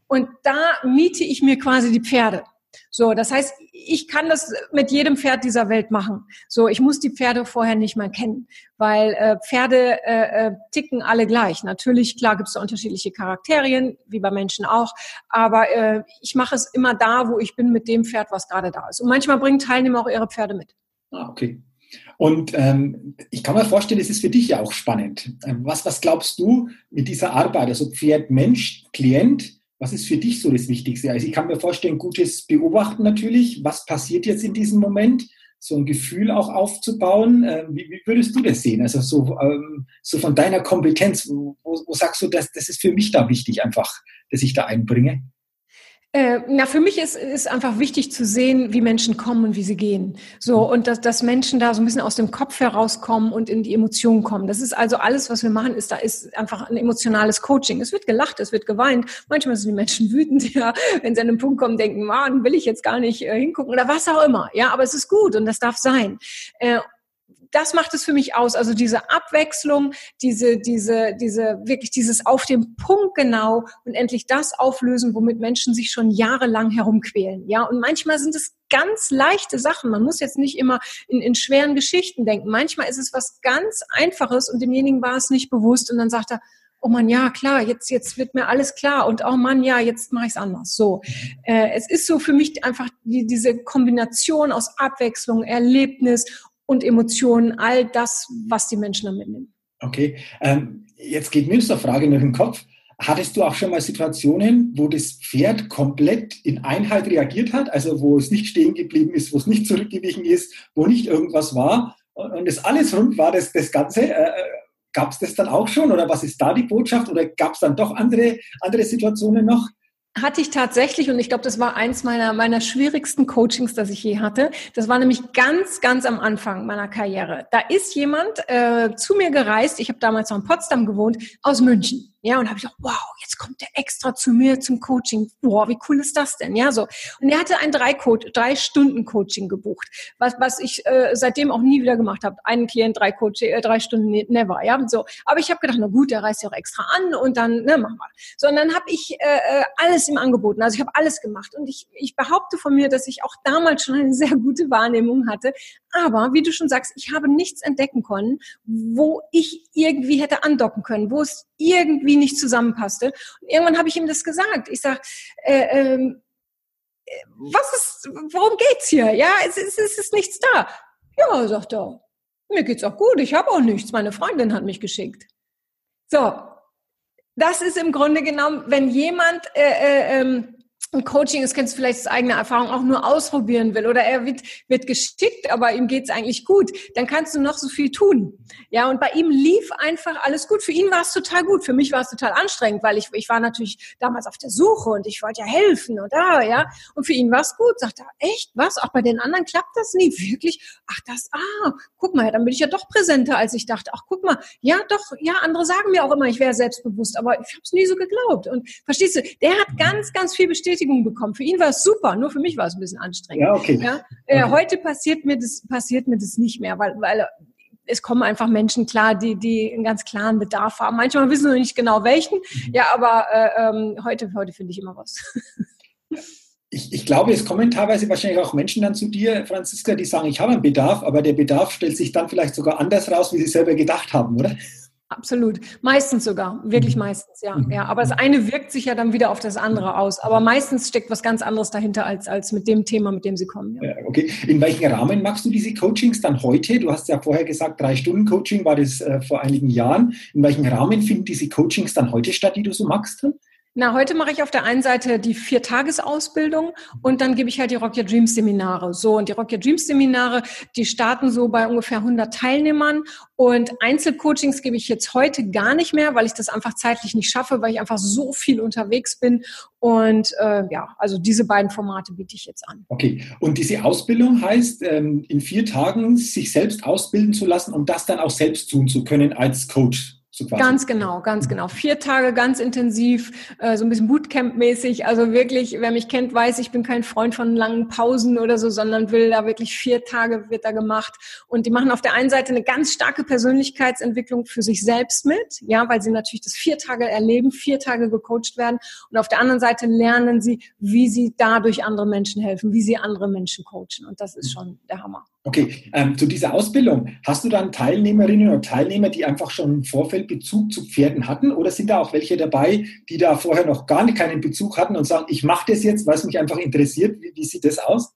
und da miete ich mir quasi die Pferde. So, das heißt, ich kann das mit jedem Pferd dieser Welt machen. So, ich muss die Pferde vorher nicht mal kennen, weil äh, Pferde äh, äh, ticken alle gleich. Natürlich, klar, gibt es da unterschiedliche Charakterien, wie bei Menschen auch, aber äh, ich mache es immer da, wo ich bin mit dem Pferd, was gerade da ist. Und manchmal bringen Teilnehmer auch ihre Pferde mit. Ah, okay. Und ähm, ich kann mir vorstellen, es ist für dich ja auch spannend. Ähm, was, was glaubst du mit dieser Arbeit, also Pferd, Mensch, Klient, was ist für dich so das Wichtigste? Also ich kann mir vorstellen, gutes Beobachten natürlich. Was passiert jetzt in diesem Moment? So ein Gefühl auch aufzubauen. Ähm, wie, wie, würdest du das sehen? Also so, ähm, so von deiner Kompetenz, wo, wo sagst du, das, das ist für mich da wichtig einfach, dass ich da einbringe? Äh, na, für mich ist, ist einfach wichtig zu sehen, wie Menschen kommen und wie sie gehen. So, und dass, dass Menschen da so ein bisschen aus dem Kopf herauskommen und in die Emotionen kommen. Das ist also alles, was wir machen, ist, da ist einfach ein emotionales Coaching. Es wird gelacht, es wird geweint. Manchmal sind die Menschen wütend, ja, wenn sie an einen Punkt kommen, denken, man, will ich jetzt gar nicht äh, hingucken oder was auch immer. Ja, aber es ist gut und das darf sein. Äh, das macht es für mich aus. Also diese Abwechslung, diese, diese, diese, wirklich dieses auf dem Punkt genau und endlich das auflösen, womit Menschen sich schon jahrelang herumquälen. Ja, und manchmal sind es ganz leichte Sachen. Man muss jetzt nicht immer in, in schweren Geschichten denken. Manchmal ist es was ganz Einfaches und demjenigen war es nicht bewusst und dann sagt er, oh man, ja, klar, jetzt, jetzt wird mir alles klar und oh man, ja, jetzt mache ich es anders. So, äh, es ist so für mich einfach die, diese Kombination aus Abwechslung, Erlebnis und Emotionen, all das, was die Menschen da mitnehmen. Okay, ähm, jetzt geht mir eine Frage durch den Kopf. Hattest du auch schon mal Situationen, wo das Pferd komplett in Einheit reagiert hat, also wo es nicht stehen geblieben ist, wo es nicht zurückgewichen ist, wo nicht irgendwas war und es alles rund war, das, das Ganze? Äh, äh gab es das dann auch schon oder was ist da die Botschaft oder gab es dann doch andere, andere Situationen noch? Hatte ich tatsächlich, und ich glaube, das war eins meiner, meiner schwierigsten Coachings, das ich je hatte. Das war nämlich ganz, ganz am Anfang meiner Karriere. Da ist jemand äh, zu mir gereist, ich habe damals noch in Potsdam gewohnt, aus München. Ja, und habe ich gedacht, wow, jetzt kommt der extra zu mir zum Coaching. Boah, wie cool ist das denn? Ja, so. Und er hatte ein drei, drei Stunden Coaching gebucht, was, was ich äh, seitdem auch nie wieder gemacht habe. Einen Klient, drei Coaching, äh, drei Stunden, never. Ja, so. Aber ich habe gedacht, na gut, der reist ja auch extra an und dann, ne, mach mal. So, und dann habe ich äh, äh alles ihm angeboten. Also ich habe alles gemacht. Und ich, ich behaupte von mir, dass ich auch damals schon eine sehr gute Wahrnehmung hatte. Aber wie du schon sagst, ich habe nichts entdecken können, wo ich irgendwie hätte andocken können, wo es irgendwie nicht zusammenpasste. Und irgendwann habe ich ihm das gesagt. Ich sage, äh, ähm, äh, was ist, worum geht's hier? Ja, es, es, es ist nichts da. Ja, sagt er. Mir geht's auch gut. Ich habe auch nichts. Meine Freundin hat mich geschickt. So, das ist im Grunde genommen, wenn jemand äh, äh, ähm, ein Coaching ist, kennst du vielleicht aus eigener Erfahrung, auch nur ausprobieren will oder er wird, wird geschickt, aber ihm geht's eigentlich gut, dann kannst du noch so viel tun. Ja, und bei ihm lief einfach alles gut. Für ihn war es total gut. Für mich war es total anstrengend, weil ich, ich war natürlich damals auf der Suche und ich wollte ja helfen und da, ja. Und für ihn war es gut. Sagt er, echt? Was? Auch bei den anderen klappt das nie? Wirklich? Ach, das, ah, guck mal, dann bin ich ja doch präsenter, als ich dachte. Ach, guck mal, ja, doch, ja, andere sagen mir auch immer, ich wäre selbstbewusst, aber ich habe es nie so geglaubt. Und verstehst du, der hat ganz, ganz viel bestätigt Bestätigung bekommen. Für ihn war es super, nur für mich war es ein bisschen anstrengend. Ja, okay. Ja? Äh, okay. Heute passiert mir das passiert mir das nicht mehr, weil, weil es kommen einfach Menschen klar, die, die einen ganz klaren Bedarf haben. Manchmal wissen wir nicht genau welchen. Mhm. Ja, aber äh, ähm, heute, heute finde ich immer was. Ich, ich, glaube, es kommen teilweise wahrscheinlich auch Menschen dann zu dir, Franziska, die sagen, ich habe einen Bedarf, aber der Bedarf stellt sich dann vielleicht sogar anders raus, wie sie selber gedacht haben, oder? Absolut. Meistens sogar. Wirklich mhm. meistens, ja. Mhm. ja. Aber das eine wirkt sich ja dann wieder auf das andere aus. Aber meistens steckt was ganz anderes dahinter als, als mit dem Thema, mit dem sie kommen. Ja. Okay. In welchem Rahmen machst du diese Coachings dann heute? Du hast ja vorher gesagt, drei Stunden Coaching war das äh, vor einigen Jahren. In welchem Rahmen finden diese Coachings dann heute statt, die du so machst? Na, heute mache ich auf der einen Seite die Viertagesausbildung und dann gebe ich halt die Rock Your Dreams Seminare. So, und die Rock Your Dreams Seminare, die starten so bei ungefähr 100 Teilnehmern und Einzelcoachings gebe ich jetzt heute gar nicht mehr, weil ich das einfach zeitlich nicht schaffe, weil ich einfach so viel unterwegs bin. Und äh, ja, also diese beiden Formate biete ich jetzt an. Okay, und diese Ausbildung heißt, ähm, in vier Tagen sich selbst ausbilden zu lassen, um das dann auch selbst tun zu können als Coach. So ganz genau, ganz genau. Vier Tage ganz intensiv, äh, so ein bisschen Bootcamp-mäßig. Also wirklich, wer mich kennt, weiß, ich bin kein Freund von langen Pausen oder so, sondern will da wirklich vier Tage wird da gemacht. Und die machen auf der einen Seite eine ganz starke Persönlichkeitsentwicklung für sich selbst mit, ja, weil sie natürlich das vier Tage erleben, vier Tage gecoacht werden. Und auf der anderen Seite lernen sie, wie sie dadurch andere Menschen helfen, wie sie andere Menschen coachen. Und das ist schon der Hammer. Okay, ähm, zu dieser Ausbildung, hast du dann Teilnehmerinnen und Teilnehmer, die einfach schon im Vorfeld Bezug zu Pferden hatten? Oder sind da auch welche dabei, die da vorher noch gar keinen Bezug hatten und sagen, ich mache das jetzt, weil es mich einfach interessiert? Wie, wie sieht das aus?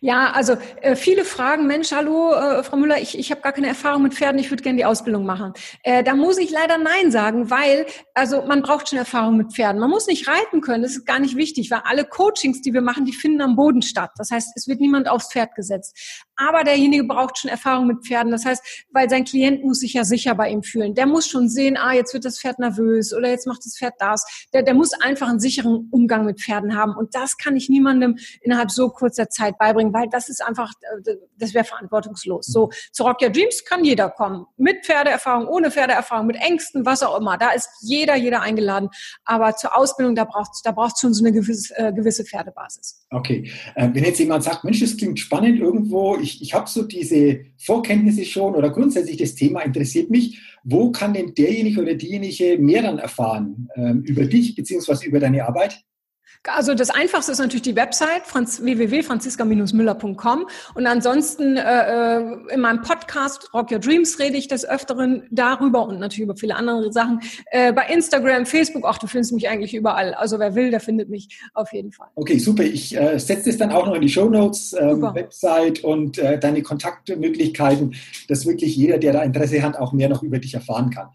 Ja, also äh, viele fragen, Mensch, hallo, äh, Frau Müller, ich, ich habe gar keine Erfahrung mit Pferden, ich würde gerne die Ausbildung machen. Äh, da muss ich leider Nein sagen, weil, also man braucht schon Erfahrung mit Pferden. Man muss nicht reiten können, das ist gar nicht wichtig, weil alle Coachings, die wir machen, die finden am Boden statt. Das heißt, es wird niemand aufs Pferd gesetzt. Aber derjenige braucht schon Erfahrung mit Pferden. Das heißt, weil sein Klient muss sich ja sicher bei ihm fühlen. Der muss schon sehen, ah, jetzt wird das Pferd nervös oder jetzt macht das Pferd das. Der, der muss einfach einen sicheren Umgang mit Pferden haben. Und das kann ich niemandem innerhalb so kurzer Zeit beibringen, weil das ist einfach, äh, das wäre verantwortungslos. So, zu Rock Your Dreams kann jeder kommen. Mit Pferdeerfahrung, ohne Pferdeerfahrung, mit Ängsten, was auch immer. Da ist jeder, jeder eingeladen. Aber zur Ausbildung, da braucht da braucht's schon so eine gewisse, äh, gewisse Pferdebasis. Okay. Äh, wenn jetzt jemand sagt, Mensch, das klingt spannend irgendwo, ich, ich habe so diese Vorkenntnisse schon oder grundsätzlich das Thema interessiert mich, wo kann denn derjenige oder diejenige mehr dann erfahren ähm, über dich beziehungsweise über deine Arbeit? Also das Einfachste ist natürlich die Website www.franziska-müller.com und ansonsten äh, äh, in meinem Podcast Rock Your Dreams rede ich des Öfteren darüber und natürlich über viele andere Sachen. Äh, bei Instagram, Facebook, ach, du findest mich eigentlich überall. Also wer will, der findet mich auf jeden Fall. Okay, super. Ich äh, setze das dann auch noch in die Show Notes, ähm, Website und äh, deine Kontaktmöglichkeiten, dass wirklich jeder, der da Interesse hat, auch mehr noch über dich erfahren kann.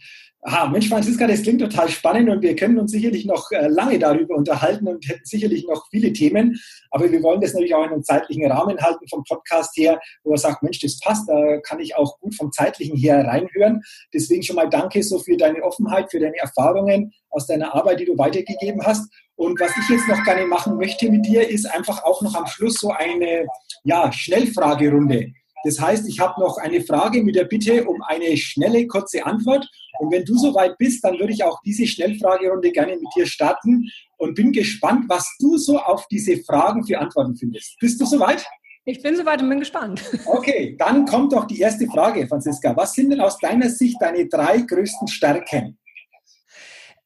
Aha, Mensch, Franziska, das klingt total spannend und wir können uns sicherlich noch äh, lange darüber unterhalten und hätten sicherlich noch viele Themen. Aber wir wollen das natürlich auch in einem zeitlichen Rahmen halten vom Podcast her, wo er sagt, Mensch, das passt, da kann ich auch gut vom zeitlichen her reinhören. Deswegen schon mal danke so für deine Offenheit, für deine Erfahrungen aus deiner Arbeit, die du weitergegeben hast. Und was ich jetzt noch gerne machen möchte mit dir, ist einfach auch noch am Schluss so eine ja, Schnellfragerunde. Das heißt, ich habe noch eine Frage mit der Bitte um eine schnelle, kurze Antwort. Und wenn du soweit bist, dann würde ich auch diese Schnellfragerunde gerne mit dir starten und bin gespannt, was du so auf diese Fragen für Antworten findest. Bist du soweit? Ich bin soweit und bin gespannt. Okay, dann kommt doch die erste Frage, Franziska. Was sind denn aus deiner Sicht deine drei größten Stärken?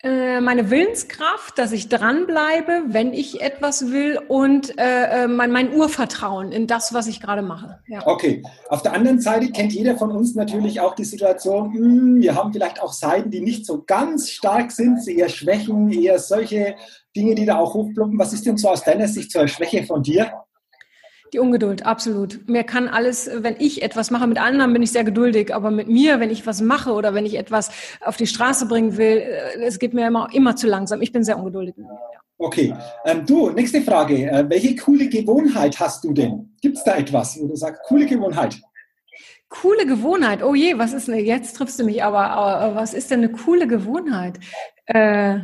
Äh, meine Willenskraft, dass ich dranbleibe, wenn ich etwas will und äh, äh, mein, mein Urvertrauen in das, was ich gerade mache. Ja. Okay. Auf der anderen Seite kennt jeder von uns natürlich auch die Situation, mh, hm, wir haben vielleicht auch Seiten, die nicht so ganz stark sind, eher Schwächen, eher solche Dinge, die da auch hochploppen. Was ist denn so aus deiner Sicht zur Schwäche von dir? Die Ungeduld, absolut. Mir kann alles, wenn ich etwas mache, mit anderen bin ich sehr geduldig, aber mit mir, wenn ich was mache oder wenn ich etwas auf die Straße bringen will, äh, es geht mir immer, immer zu langsam. Ich bin sehr ungeduldig. Okay. Ähm, du, nächste Frage. Äh, welche coole Gewohnheit hast du denn? Gibt es da etwas, wo du sagst, coole Gewohnheit? Coole Gewohnheit. Oh je, was ist denn, jetzt triffst du mich aber, aber was ist denn eine coole Gewohnheit? Äh,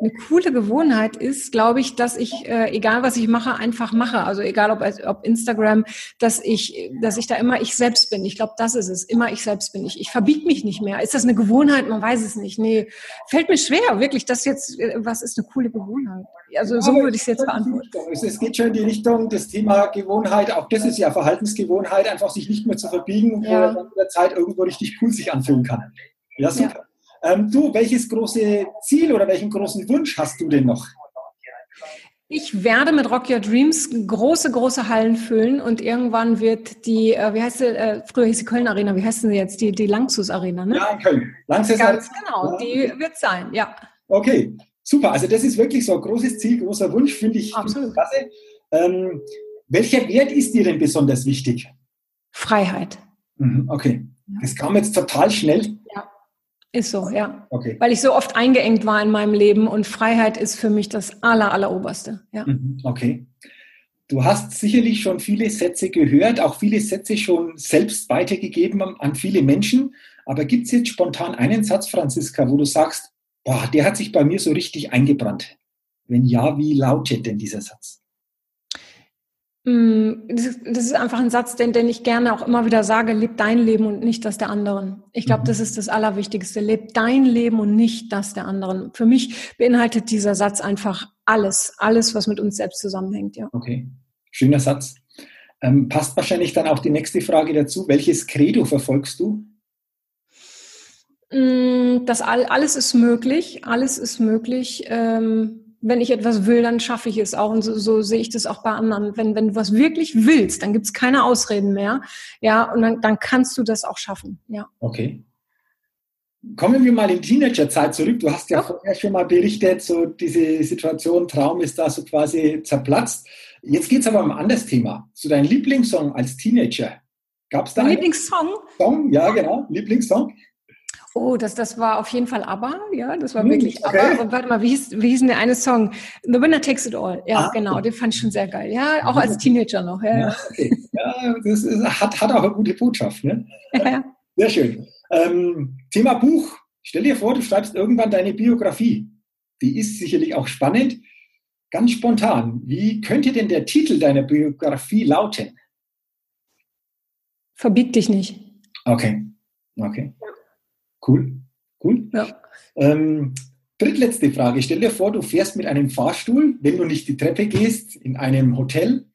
eine coole Gewohnheit ist, glaube ich, dass ich, äh, egal was ich mache, einfach mache. Also egal ob, ob Instagram, dass ich, dass ich da immer ich selbst bin. Ich glaube, das ist es. Immer ich selbst bin. Ich, ich verbiege mich nicht mehr. Ist das eine Gewohnheit? Man weiß es nicht. Nee, fällt mir schwer, wirklich, das jetzt, äh, was ist eine coole Gewohnheit? Also so würde ich es jetzt beantworten. Es geht schon in die Richtung, das Thema Gewohnheit, auch das ist ja Verhaltensgewohnheit, einfach sich nicht mehr zu verbiegen, ja. wo man mit der Zeit irgendwo richtig cool sich anfühlen kann. Ja, super. Ja. Ähm, du, welches große Ziel oder welchen großen Wunsch hast du denn noch? Ich werde mit Rock Your Dreams große, große Hallen füllen und irgendwann wird die, äh, wie heißt sie, äh, früher hieß die Köln Arena, wie heißt sie jetzt? Die, die Langsus Arena, ne? Ja, in Köln. Langsus Ganz genau, ja. die wird sein, ja. Okay, super. Also das ist wirklich so ein großes Ziel, großer Wunsch, finde ich, Absolut. klasse. Ähm, welcher Wert ist dir denn besonders wichtig? Freiheit. Mhm, okay. Das kam jetzt total schnell. Ist so, ja. Okay. Weil ich so oft eingeengt war in meinem Leben und Freiheit ist für mich das aller, alleroberste. Ja. Mhm, okay. Du hast sicherlich schon viele Sätze gehört, auch viele Sätze schon selbst weitergegeben an viele Menschen. Aber gibt es jetzt spontan einen Satz, Franziska, wo du sagst, boah, der hat sich bei mir so richtig eingebrannt? Wenn ja, wie lautet denn dieser Satz? Mm, das ist einfach ein Satz, den, den ich gerne auch immer wieder sage, leb dein Leben und nicht das der anderen. Ich glaube, mhm. das ist das Allerwichtigste. Leb dein Leben und nicht das der anderen. Für mich beinhaltet dieser Satz einfach alles, alles, was mit uns selbst zusammenhängt. Ja. Okay, schöner Satz. Ähm, passt wahrscheinlich dann auch die nächste Frage dazu. Welches Credo verfolgst du? Mm, das all, alles ist möglich, alles ist möglich. Ähm, wenn ich etwas will, dann schaffe ich es auch. Und so, so sehe ich das auch bei anderen. Wenn, wenn du was wirklich willst, dann gibt es keine Ausreden mehr. Ja, und dann, dann kannst du das auch schaffen. Ja. Okay. Kommen wir mal in Teenagerzeit zurück. Du hast ja, ja vorher schon mal berichtet, so diese Situation, Traum ist da so quasi zerplatzt. Jetzt geht es aber um ein anderes Thema. Zu so deinem Lieblingssong als Teenager. Gab es da einen Lieblingssong? Song, ja, genau. Lieblingssong. Oh, das, das war auf jeden Fall ABBA, ja, das war hm, wirklich okay. ABBA. Und warte mal, wie hieß, wie hieß denn der eine Song? The Winner Takes It All. Ja, ah, genau, den fand ich schon sehr geil. Ja, auch als Teenager noch. Ja, ja, okay. ja das ist, hat, hat auch eine gute Botschaft. Ne? Ja. Sehr schön. Ähm, Thema Buch. Stell dir vor, du schreibst irgendwann deine Biografie. Die ist sicherlich auch spannend. Ganz spontan, wie könnte denn der Titel deiner Biografie lauten? Verbieg dich nicht. Okay, okay. Cool, cool. Ja. Ähm, drittletzte Frage. Stell dir vor, du fährst mit einem Fahrstuhl, wenn du nicht die Treppe gehst, in einem Hotel.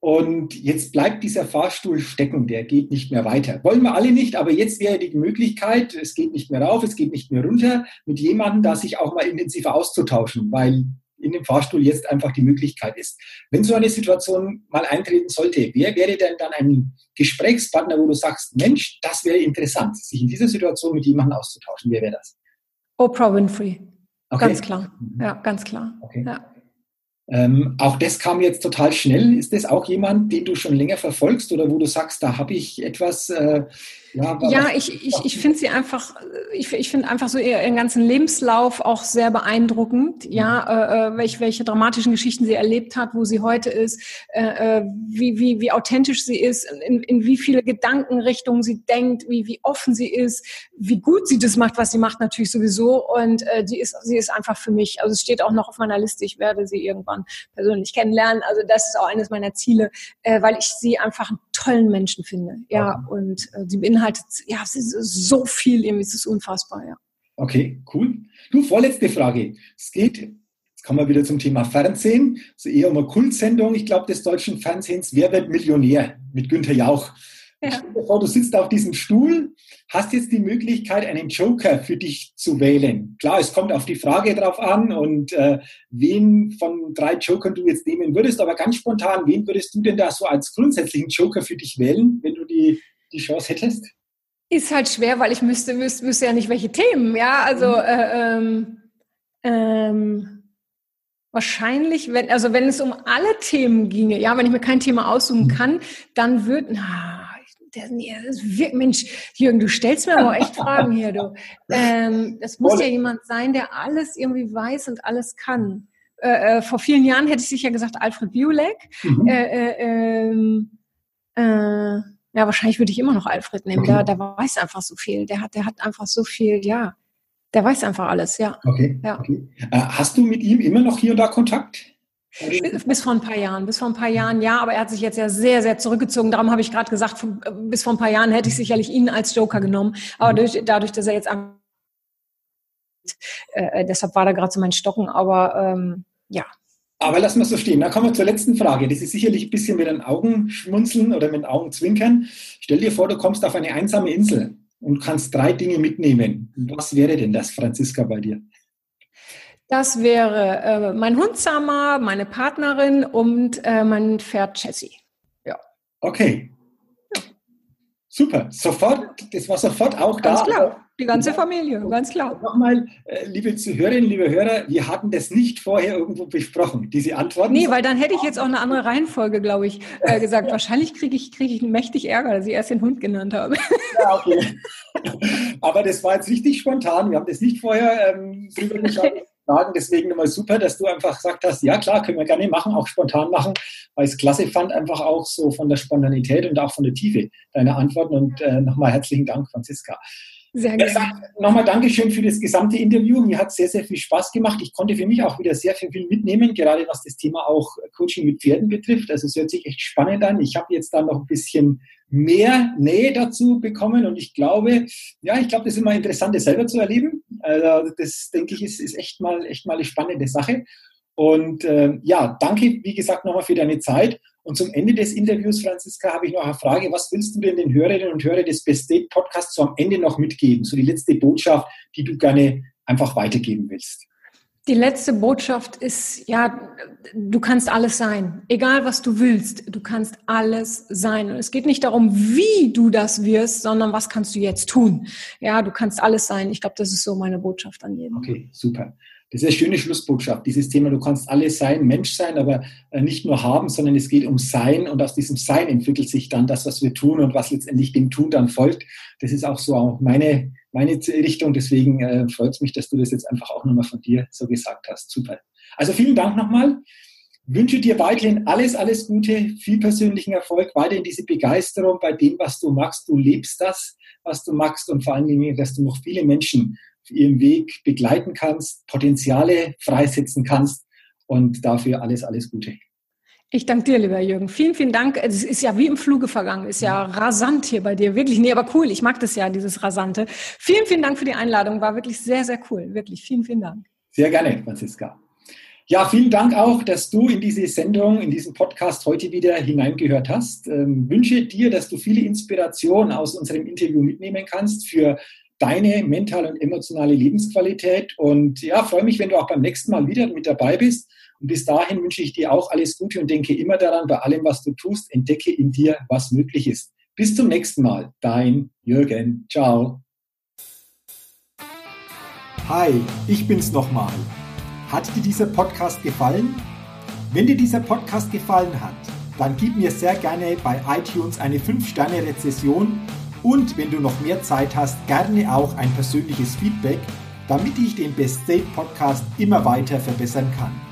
Und jetzt bleibt dieser Fahrstuhl stecken, der geht nicht mehr weiter. Wollen wir alle nicht, aber jetzt wäre die Möglichkeit, es geht nicht mehr rauf, es geht nicht mehr runter, mit jemandem da sich auch mal intensiver auszutauschen, weil in dem Fahrstuhl jetzt einfach die Möglichkeit ist. Wenn so eine Situation mal eintreten sollte, wer wäre denn dann ein Gesprächspartner, wo du sagst, Mensch, das wäre interessant, sich in dieser Situation mit jemandem auszutauschen? Wer wäre das? Oprah Winfrey. Okay. Ganz klar. Mhm. Ja, ganz klar. Okay. Ja. Ähm, auch das kam jetzt total schnell. Ist das auch jemand, den du schon länger verfolgst oder wo du sagst, da habe ich etwas äh, ja, ja ich, ich, ich finde sie einfach, ich, ich finde einfach so ihren ganzen Lebenslauf auch sehr beeindruckend, ja, mhm. äh, äh, welche, welche dramatischen Geschichten sie erlebt hat, wo sie heute ist, äh, äh, wie, wie, wie authentisch sie ist, in, in wie viele Gedankenrichtungen sie denkt, wie, wie offen sie ist, wie gut sie das macht, was sie macht natürlich sowieso. Und äh, die ist, sie ist einfach für mich, also es steht auch noch auf meiner Liste, ich werde sie irgendwann persönlich kennenlernen, also das ist auch eines meiner Ziele, äh, weil ich sie einfach einen tollen Menschen finde, ja, und äh, sie beinhaltet beinhaltet ja so viel, es ist unfassbar, ja. Okay, cool. Du, vorletzte Frage. Es geht, jetzt kommen wir wieder zum Thema Fernsehen, so eher um eine Kultsendung, ich glaube, des deutschen Fernsehens, Wer wird Millionär mit Günther Jauch. Ja. Stell dir vor, du sitzt auf diesem Stuhl, hast jetzt die Möglichkeit, einen Joker für dich zu wählen. Klar, es kommt auf die Frage drauf an und äh, wen von drei Jokern du jetzt nehmen würdest, aber ganz spontan, wen würdest du denn da so als grundsätzlichen Joker für dich wählen, wenn du die, die Chance hättest? Ist halt schwer, weil ich müsste, wüsste, wüsste ja nicht, welche Themen, ja. Also mhm. äh, ähm, ähm, wahrscheinlich, wenn, also wenn es um alle Themen ginge, ja, wenn ich mir kein Thema aussuchen mhm. kann, dann würde, na, der, das wird, Mensch, Jürgen, du stellst mir aber echt Fragen hier, du. Ähm, das muss ja jemand sein, der alles irgendwie weiß und alles kann. Äh, äh, vor vielen Jahren hätte ich sicher gesagt Alfred Biolek. Mhm. Äh, äh, ähm, äh, ja, wahrscheinlich würde ich immer noch Alfred nehmen. Okay. Der, der weiß einfach so viel. Der hat, der hat einfach so viel, ja. Der weiß einfach alles, ja. Okay. ja. okay. Äh, hast du mit ihm immer noch hier und da Kontakt? Bis, vor ein paar Jahren, bis vor ein paar Jahren, ja, aber er hat sich jetzt ja sehr, sehr zurückgezogen. Darum habe ich gerade gesagt, bis vor ein paar Jahren hätte ich sicherlich ihn als Joker genommen. Aber mhm. durch, dadurch, dass er jetzt äh, äh, deshalb war da gerade so mein Stocken, aber ähm, ja, aber lassen wir es so stehen. Dann kommen wir zur letzten Frage. Das ist sicherlich ein bisschen mit den Augen schmunzeln oder mit den Augen zwinkern. Stell dir vor, du kommst auf eine einsame Insel und kannst drei Dinge mitnehmen. Was wäre denn das, Franziska, bei dir? Das wäre äh, mein Hund Sama, meine Partnerin und äh, mein Pferd Jessie. Ja. Okay. Super. Sofort, das war sofort auch Ganz da. Klar. Die ganze Familie, ganz klar. Nochmal, äh, liebe Zuhörerinnen, liebe Hörer, wir hatten das nicht vorher irgendwo besprochen, diese Antworten. Nee, weil dann hätte ich jetzt auch eine andere Reihenfolge, glaube ich, äh, gesagt. Wahrscheinlich kriege ich, krieg ich mächtig Ärger, dass ich erst den Hund genannt habe. Ja, okay. Aber das war jetzt richtig spontan. Wir haben das nicht vorher ähm, drüber geschaut. Deswegen nochmal super, dass du einfach gesagt hast, ja klar, können wir gerne machen, auch spontan machen, weil ich es klasse fand, einfach auch so von der Spontanität und auch von der Tiefe deiner Antworten. Und äh, nochmal herzlichen Dank, Franziska. Sehr gerne. Ja, nochmal Dankeschön für das gesamte Interview. Mir hat sehr, sehr viel Spaß gemacht. Ich konnte für mich auch wieder sehr, sehr viel mitnehmen, gerade was das Thema auch Coaching mit Pferden betrifft. Also es hört sich echt spannend an. Ich habe jetzt da noch ein bisschen mehr Nähe dazu bekommen und ich glaube, ja, ich glaube, das ist immer interessant, das selber zu erleben. Also das denke ich, ist, ist echt mal, echt mal eine spannende Sache. Und äh, ja, danke, wie gesagt, nochmal für deine Zeit. Und zum Ende des Interviews, Franziska, habe ich noch eine Frage. Was willst du denn den Hörerinnen und Hörern des Best Date Podcasts so am Ende noch mitgeben? So die letzte Botschaft, die du gerne einfach weitergeben willst. Die letzte Botschaft ist, ja, du kannst alles sein. Egal was du willst, du kannst alles sein. Und es geht nicht darum, wie du das wirst, sondern was kannst du jetzt tun. Ja, du kannst alles sein. Ich glaube, das ist so meine Botschaft an jeden. Okay, super. Das ist eine schöne Schlussbotschaft. Dieses Thema, du kannst alles sein, Mensch sein, aber äh, nicht nur haben, sondern es geht um Sein und aus diesem Sein entwickelt sich dann das, was wir tun und was letztendlich dem Tun dann folgt. Das ist auch so auch meine meine Richtung. Deswegen äh, freut es mich, dass du das jetzt einfach auch nochmal von dir so gesagt hast. Super. Also vielen Dank nochmal. Wünsche dir weiterhin alles, alles Gute, viel persönlichen Erfolg, weiterhin diese Begeisterung bei dem, was du magst. Du lebst das, was du magst und vor allen Dingen, dass du noch viele Menschen auf ihrem Weg begleiten kannst, Potenziale freisetzen kannst und dafür alles, alles Gute. Ich danke dir, lieber Jürgen. Vielen, vielen Dank. Es ist ja wie im Fluge vergangen. Ist ja rasant hier bei dir. Wirklich. Nee, aber cool. Ich mag das ja, dieses Rasante. Vielen, vielen Dank für die Einladung. War wirklich sehr, sehr cool. Wirklich. Vielen, vielen Dank. Sehr gerne, Franziska. Ja, vielen Dank auch, dass du in diese Sendung, in diesen Podcast heute wieder hineingehört hast. Ähm, wünsche dir, dass du viele Inspirationen aus unserem Interview mitnehmen kannst für deine mentale und emotionale Lebensqualität. Und ja, freue mich, wenn du auch beim nächsten Mal wieder mit dabei bist. Und bis dahin wünsche ich dir auch alles Gute und denke immer daran, bei allem, was du tust, entdecke in dir, was möglich ist. Bis zum nächsten Mal. Dein Jürgen. Ciao. Hi, ich bin's nochmal. Hat dir dieser Podcast gefallen? Wenn dir dieser Podcast gefallen hat, dann gib mir sehr gerne bei iTunes eine 5-Sterne-Rezession und wenn du noch mehr Zeit hast, gerne auch ein persönliches Feedback, damit ich den Best State Podcast immer weiter verbessern kann.